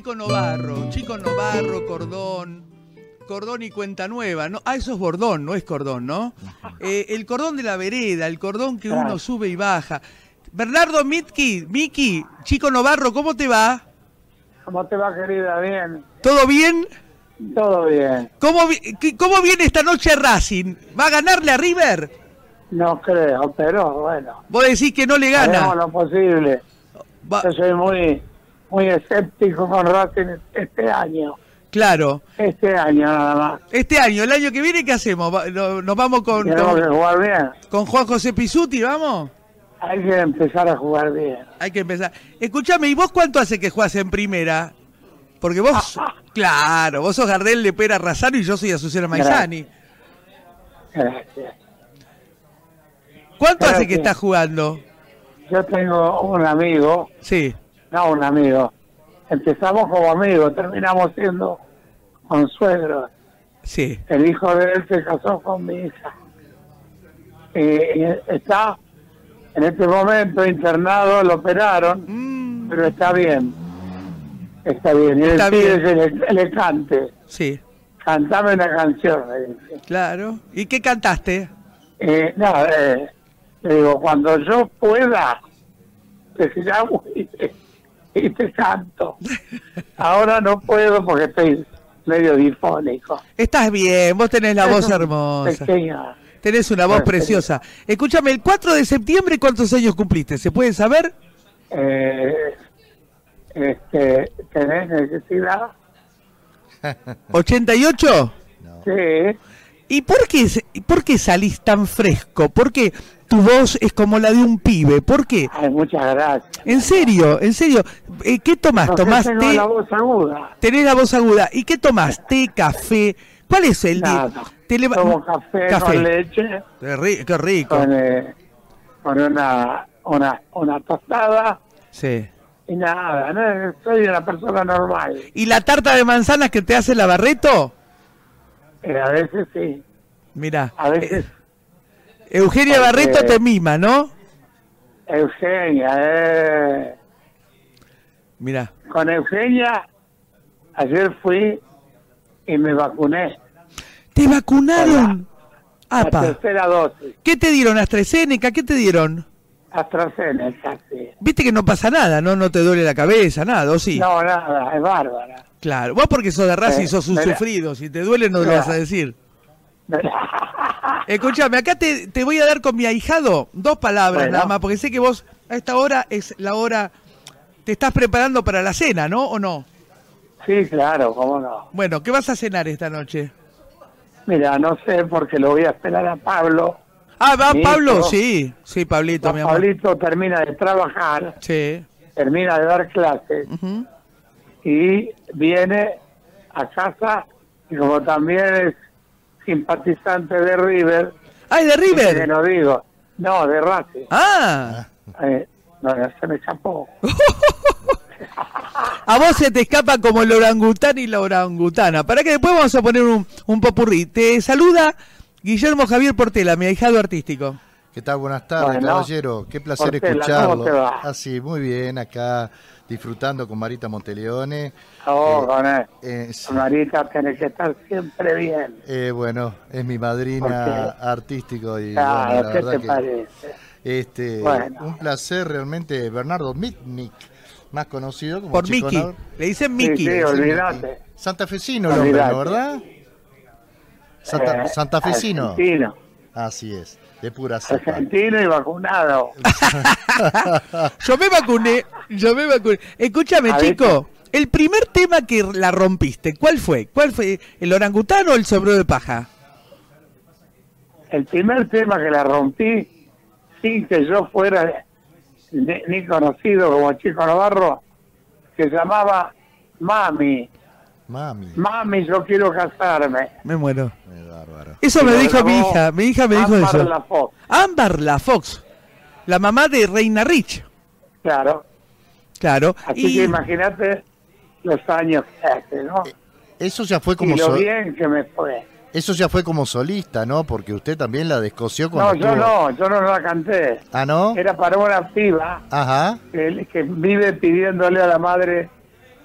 Chico Novarro, Chico Novarro, Cordón, Cordón y Cuenta Nueva, ¿no? Ah, eso es Bordón, no es Cordón, ¿no? Eh, el cordón de la vereda, el cordón que uno sube y baja. Bernardo Mitki, Miki, Chico Novarro, ¿cómo te va? ¿Cómo te va, querida? Bien. ¿Todo bien? Todo bien. ¿Cómo, ¿Cómo viene esta noche Racing? ¿Va a ganarle a River? No creo, pero bueno. Vos decís que no le Haremos gana. lo posible. Va- Yo soy muy, muy escéptico con Racing este año. claro. Este año nada más. Este año, el año que viene, ¿qué hacemos? ¿Nos vamos con, Tenemos que con, jugar bien. con Juan José Pisuti, vamos? Hay que empezar a jugar bien. Hay que empezar. Escuchame, ¿y vos cuánto hace que jugás en primera? Porque vos, claro, vos sos Gardel de Pera Razano y yo soy Azucena Maizani. Gracias. ¿Cuánto hace que estás jugando? Yo tengo un amigo, Sí, no un amigo. Empezamos como amigos, terminamos siendo consuegros. sí. El hijo de él se casó con mi hija. Y, y está en este momento internado, lo operaron, Mm, pero está bien. Está bien. Y Está pibe bien. que le, le cante. sí, Cantame una canción, dice. claro. ¿Y qué cantaste? Eh, no, eh, le digo, cuando yo pueda, te llamo y te, y te canto. Ahora no puedo porque estoy medio difónico. Estás bien, vos tenés la Es voz hermosa. pequeña- Tenés una voz preciosa. Escúchame, el 4 de septiembre, ¿cuántos años cumpliste? ¿Se puede saber? eh, este, ¿Tenés necesidad? ¿88? Sí. ¿Y por qué, por qué salís tan fresco? ¿Por qué tu voz es como la de un pibe? ¿Por qué? Ay, muchas gracias. En serio, en serio. Eh, ¿Qué tomás? Porque ¿Tomás tengo té? la voz aguda. Tenés la voz aguda. ¿Y qué tomás? ¿Té, café? ¿Cuál es el día? Te leva- Tomo café, con leche, Qué, ri- qué rico. con, eh, con una, una, una tostada Sí. y nada. ¿no? Soy una persona normal. ¿Y la tarta de manzanas que te hace la Barreto? Eh, a veces sí, Mira, a veces Eugenia porque- Barreto te mima, ¿no? Eugenia. Eh, Mira. con Eugenia, ayer fui y me vacuné. ¿Te vacunaron? La Apa. tercera dosis. ¿Qué te dieron? ¿AstraZeneca? ¿Qué te dieron? AstraZeneca, sí. Viste que no pasa nada, ¿no? No te duele la cabeza, nada, ¿o sí? No, nada, es bárbara. Claro. Vos porque sos de Racing Eh, sos un sufrido. Si te duele no lo vas a decir. Escúchame, acá te, te voy a dar con mi ahijado dos palabras Bueno. nada más, porque sé que vos a esta hora es la hora... Te estás preparando para la cena, ¿no? ¿O no? Sí, claro, cómo no. Bueno, ¿qué vas a cenar esta noche? Mira, no sé porque lo voy a esperar a Pablo. Ah, va Pablo, sí. Sí, Pablito, mi amor. Pablito termina de trabajar, Sí. termina de dar clases y viene a casa y como también es simpatizante de River, Ah, ¿es de que River. no digo, no, de Racing, Ah. eh, no, se me escapó. A vos se te escapa como el orangután y la orangutana. Para que después vamos a poner un, un popurrí. Te saluda Guillermo Javier Portela, mi ahijado artístico. ¿Qué tal? Buenas tardes, Bueno. caballero. Qué placer Portela, escucharlo. ¿cómo te va? Así, muy bien, acá disfrutando con Marita Monteleone. Oh, Eh, con él. Eh, sí, Marita tiene que estar siempre bien. eh, bueno, es mi madrina artístico y Claro, bueno, la ¿qué verdad te que parece? este Bueno. un placer realmente Bernardo Mitnick, más conocido como Por. Nor- Le dicen Sí, Miki. sí, olvídate. Santafesino el hombre, Olvídate. ¿no, verdad? Santa- Eh, Santafesino. Argentino. Así es, de pura cepa. Argentino y vacunado. Yo me vacuné, yo me vacuné. Escúchame, chico. El primer tema que la rompiste, ¿cuál fue? ¿Cuál fue? ¿El orangután o el sombrero de paja? El primer tema que la rompí, sin que yo fuera ni, ni conocido como Chico Navarro, se llamaba Mami. Mami, Mami, yo quiero casarme. Me muero. bárbaro. Eso Y me dijo mi hija. Mi hija me dijo Ámbar eso. La Fox, Ámbar la Fox, la mamá de Reina Rich. claro. Claro. Así y que imagínate los años que hace, ¿no? Eso ya fue como Y lo so- bien que me fue. eso ya fue como solista, ¿no? Porque usted también la descoció No, cuando yo no, yo no la canté. Ah, ¿no? Era para una piba Ajá. que, que vive pidiéndole a la madre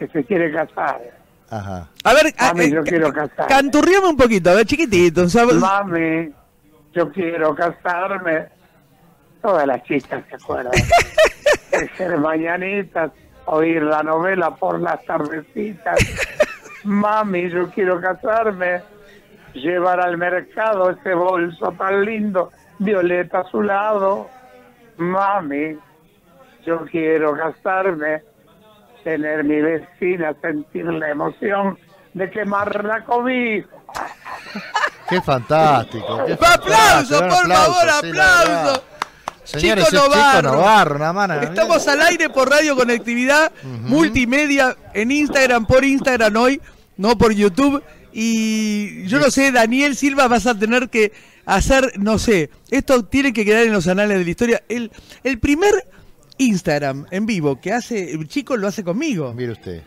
que se quiere casar. Ajá. A ver, Mami, eh, yo quiero casar. canturriame un poquito, a ver, chiquitito. ¿sabes? Mami, yo quiero casarme. Todas las chicas se acuerdan. Hacer mañanitas, oír la novela por las tardecitas. Mami, yo quiero casarme. Llevar al mercado ese bolso tan lindo, violeta a su lado. Mami, yo quiero casarme. Tener mi vecina, sentir la emoción de quemarla conmigo. Qué fantástico. qué ¡Aplauso, fantástico, un por favor, sí, la aplauso! Señores, Chico Chico Novarro. Novarro, una mano. Estamos al aire por Radio Conectividad, multimedia, en Instagram, por Instagram hoy, no por YouTube. Y yo no sé, Daniel Silva, vas a tener que hacer, no sé, esto tiene que quedar en los anales de la historia. El, el primer Instagram en vivo que hace, el chico lo hace conmigo. Mire usted.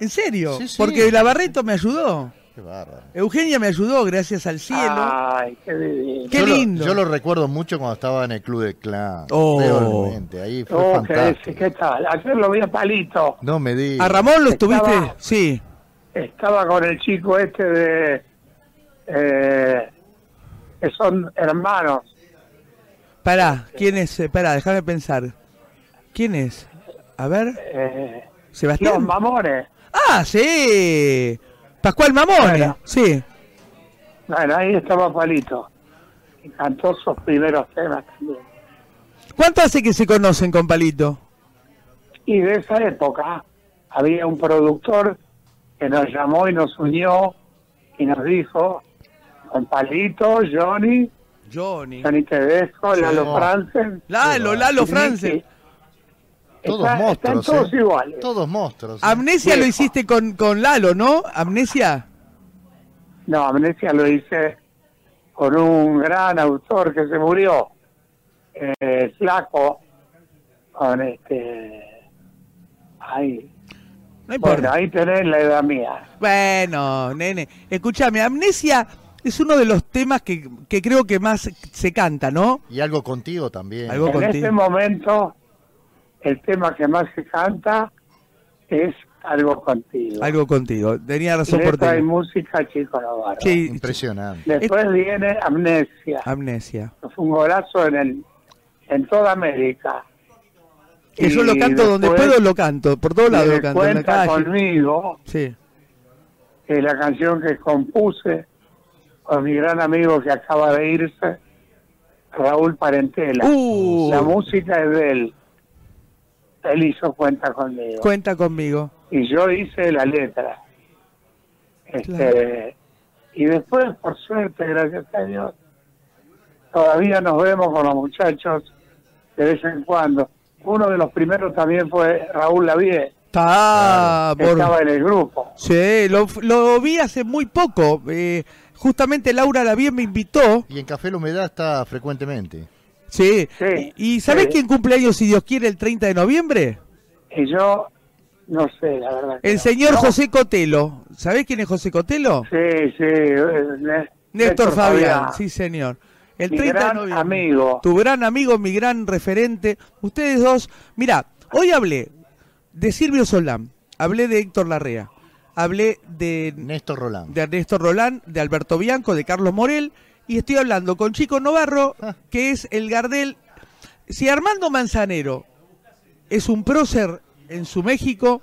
¿En serio? Sí, sí. Porque la Barreto me ayudó. Qué bárbaro. Eugenia me ayudó, gracias al cielo. Ay, qué divino. Qué yo lindo. Lo, yo lo recuerdo mucho cuando estaba en el Club de Clan. Oh. Realmente, ahí fue Oh, qué, fantástico. ¿qué tal? Ayer lo vi a Palito. No me digas. ¿A Ramón lo Estaba- estuviste? Sí. Estaba con el chico este de... eh, que son hermanos. Pará, ¿quién es? Pará, déjame pensar. ¿Quién es? A ver, Eh, Sebastián. los mamones. Ah, sí. Pascual Mamone, Bueno. sí. Bueno, ahí estaba Palito. Y cantó sus primeros temas también. ¿Cuánto hace que se conocen con Palito? Y de esa época había un productor que nos llamó y nos unió y nos dijo, con Palito, Johnny, Johnny. Johnny Tedesco. Lalo Franzen. Lalo, Lalo France. Todos Está- monstruos. Están todos ¿eh? iguales. Todos monstruos. ¿eh? Amnesia lo hiciste con, con Lalo, ¿no? Amnesia. No, Amnesia lo hice con un gran autor que se murió, eh, Flaco, con este... Ahí. No importa. Bueno, ahí tenés la edad mía. Bueno, nene. Escúchame, Amnesia es uno de los temas que, que creo que más se canta, ¿no? Y algo contigo también. Algo en contigo. este momento, el tema que más se canta es Algo Contigo. Algo contigo. Tenía razón por y ti. música, Chico Navarro. Sí, Impresionante. Después viene Amnesia. Amnesia. Fue un golazo en, el, en toda América. Que yo lo canto donde puedo, lo canto. Por todos lados lo canto. En la Cuenta calle. conmigo, Sí. que es la canción que compuse con mi gran amigo que acaba de irse, Raúl Parentela. Uh. La música es de él. Él hizo cuenta conmigo. Cuenta conmigo. y yo hice la letra. Este, Y después, por suerte, gracias a Dios, todavía nos vemos con los muchachos de vez en cuando. Uno de los primeros también fue Raúl Lavie, Está que por... estaba en el grupo. Sí, lo, lo vi hace muy poco. Eh, justamente Laura Lavie me invitó. Y en Café La Humedad está frecuentemente. Sí. Sí, ¿Y, y sabés sí. quién cumple años, si Dios quiere, el 30 de noviembre? Y yo, no sé, la verdad. El no. señor No, José Cotelo. ¿Sabés quién es José Cotelo? Sí, sí. eh, Ne- Néstor Fabián, sí señor. El Mi 30 de gran noviembre. amigo. Tu gran amigo, mi gran referente. Ustedes dos. Mira, hoy hablé de Silvio Solán, hablé de Héctor Larrea, hablé de, Néstor Rolán. de Ernesto Rolán, de Alberto Bianco, de Carlos Morel, y estoy hablando con Chico Novarro, Ah. que es el Gardel. Si Armando Manzanero es un prócer en su México,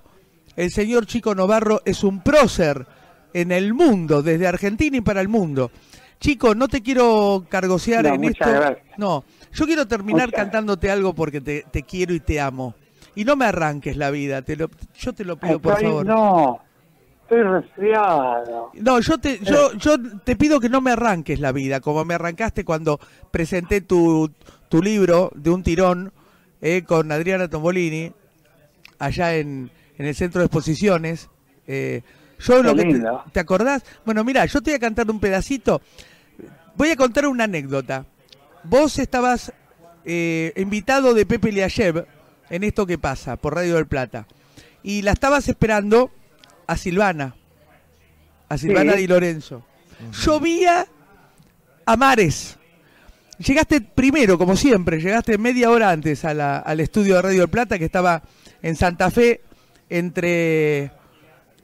el señor Chico Novarro es un prócer en el mundo, desde Argentina y para el mundo. Chico, no te quiero cargosear No, en esto. gracias. No, yo quiero terminar Muchas cantándote algo porque te, te quiero y te amo. Y no me arranques la vida, te lo, yo te lo pido por favor. No, estoy resfriado. No, yo te, yo, yo te pido que no me arranques la vida, como me arrancaste cuando presenté tu, tu libro de un tirón eh, con Adriana Tombolini, allá en, en el centro de exposiciones. Eh, yo lo que te. ¿te acordás? Bueno, mira, yo te voy a cantar un pedacito. Voy a contar una anécdota. Vos estabas eh, invitado de Pepe Liayev en esto que pasa por Radio del Plata. Y la estabas esperando a Silvana. A Silvana Sí. Di Lorenzo. Llovía a mares. Llegaste primero, como siempre, llegaste media hora antes a la- al estudio de Radio del Plata, que estaba en Santa Fe, entre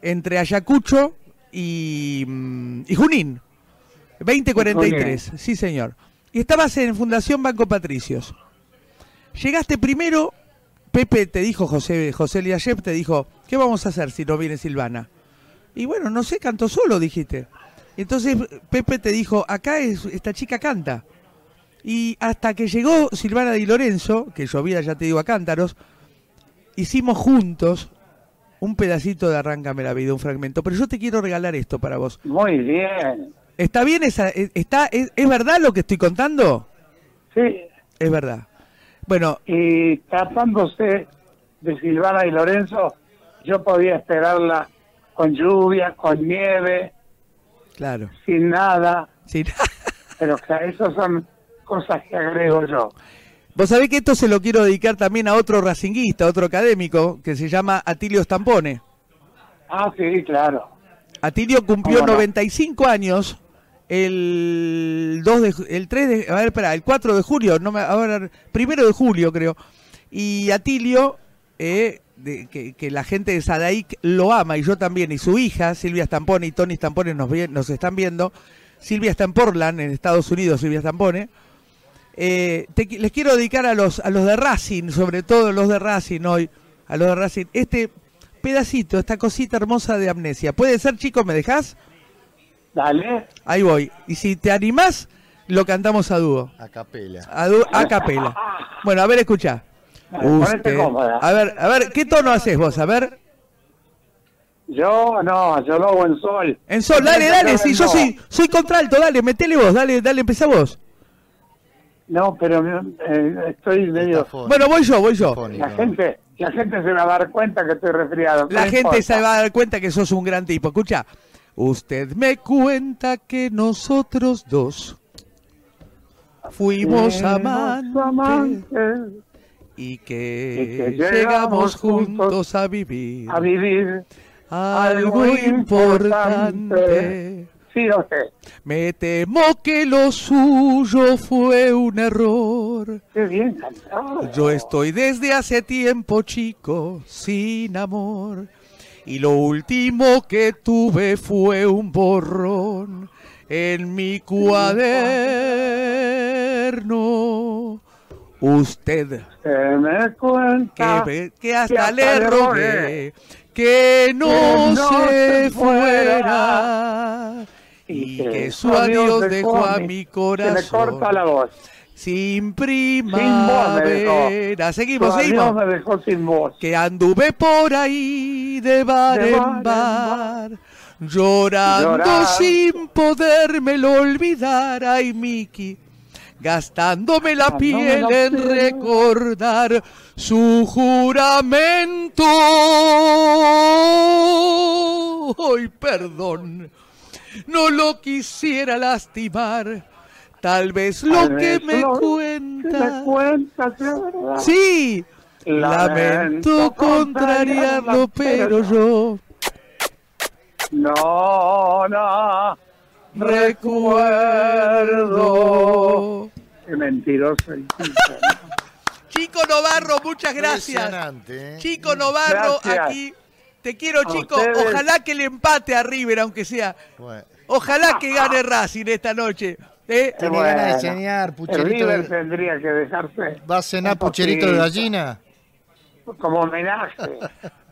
entre Ayacucho y, mm, y Junín. 2043, sí señor. Y estabas en Fundación Banco Patricios. Llegaste primero, Pepe te dijo, José, José Liayev te dijo, ¿qué vamos a hacer si no viene Silvana? Y bueno, no sé, canto solo, dijiste. Entonces Pepe te dijo, acá es, esta chica canta. Y hasta que llegó Silvana Di Lorenzo, que llovía, ya te digo, a cántaros, hicimos juntos un pedacito de Arráncame la vida, un fragmento. Pero yo te quiero regalar esto para vos. Muy bien. ¿Está bien esa, e, está, es, es verdad lo que estoy contando? Sí. Es verdad. Bueno, Y tratándose de Silvana y Lorenzo, yo podía esperarla con lluvia, con nieve, claro. sin nada, Sí. pero que eso son cosas que agrego yo. Vos sabés que esto se lo quiero dedicar también a otro racinguista, otro académico, que se llama Atilio Stampone. Ah, sí, claro. Atilio cumplió ¿Cómo no? 95 años el 2 de el 3 de a ver, espera, el 4 de julio, no me ahora primero de julio creo. Y Atilio eh, de- que, que la gente de Sadaic lo ama y yo también y su hija Silvia Stampone y Tony Stampone nos nos están viendo. Silvia está en Portland en Estados Unidos, Silvia Stampone. Eh, te les quiero dedicar a los a los de Racing, sobre todo los de Racing hoy, a los de Racing, este pedacito, esta cosita hermosa de amnesia. ¿Puede ser, chicos? ¿Me dejás? Dale. Ahí voy. Y si te animás, lo cantamos a dúo. A capela. A, dúo- a capela. Bueno, a ver, escucha. A ver, a ver, ¿qué tono haces vos? A ver. Yo no, yo lo hago en sol. En sol, dale, dale. Si yo soy, soy contralto, dale, metele vos, dale, dale, empezá vos. No, pero eh, estoy medio... Bueno, voy yo, voy yo. La gente, la gente se va a dar cuenta que estoy resfriado. La gente importa. se va a dar cuenta que sos un gran tipo. Escucha. Usted me cuenta que nosotros dos fuimos amantes y que, y que llegamos llegamos juntos a vivir a vivir algo importante. importante. Sí, lo sé. Me temo que lo suyo fue un error. Qué bien cantado. Yo estoy desde hace tiempo, chico, sin amor. Y lo último que tuve fue un borrón en mi cuaderno. Usted Se me cuenta que hasta hasta le rogué rogué que no, que no se fuera y que su adiós dejó a mi Se me corazón corta la voz. sin Sin primavera. Seguimos, Su adiós seguimos. me dejó sin voz. Que anduve por ahí de bar De en bar en bar, llorando Llorando. sin podérmelo olvidar. Ay, Miki, gastándome la piel en recordar su juramento. Hoy, perdón, no lo quisiera lastimar. Tal vez lo Tal que vez me lo que cuenta. me verdad. Sí, lamento contrariarlo, pero yo No, no. recuerdo. Qué mentiroso. Chico Novarro, muchas gracias. ¿eh? Chico Novarro, Gracias. aquí. Te quiero, A chico. ustedes. Ojalá que le empate a River, aunque sea. Bueno, Ojalá que gane Racing esta noche. ¿eh? Tiene Bueno, ganas de cenar, el pucherito River de- tendría que dejarse ¿Va a cenar pucherito de gallina? Como homenaje.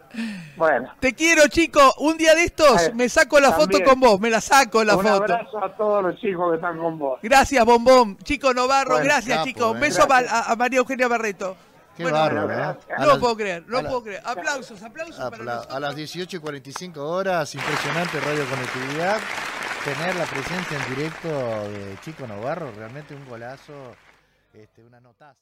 bueno, Te quiero, chico. Un día de estos me saco la foto con vos. Me la saco la un foto. abrazo a todos los chicos que están con vos. Gracias, Bombón. Chico Novarro, Bueno, gracias, capo, chico. Un eh. beso Gracias. a, a María Eugenia Barreto. Qué Bueno, bárbaro, bueno, ¿eh? No las- puedo creer, no la- puedo creer. Aplausos, aplausos para apla- nosotros. a las 18 y 45 horas, impresionante Radio Conectividad. Tener la presencia en directo de Chico Navarro, realmente un golazo, este, una notaza.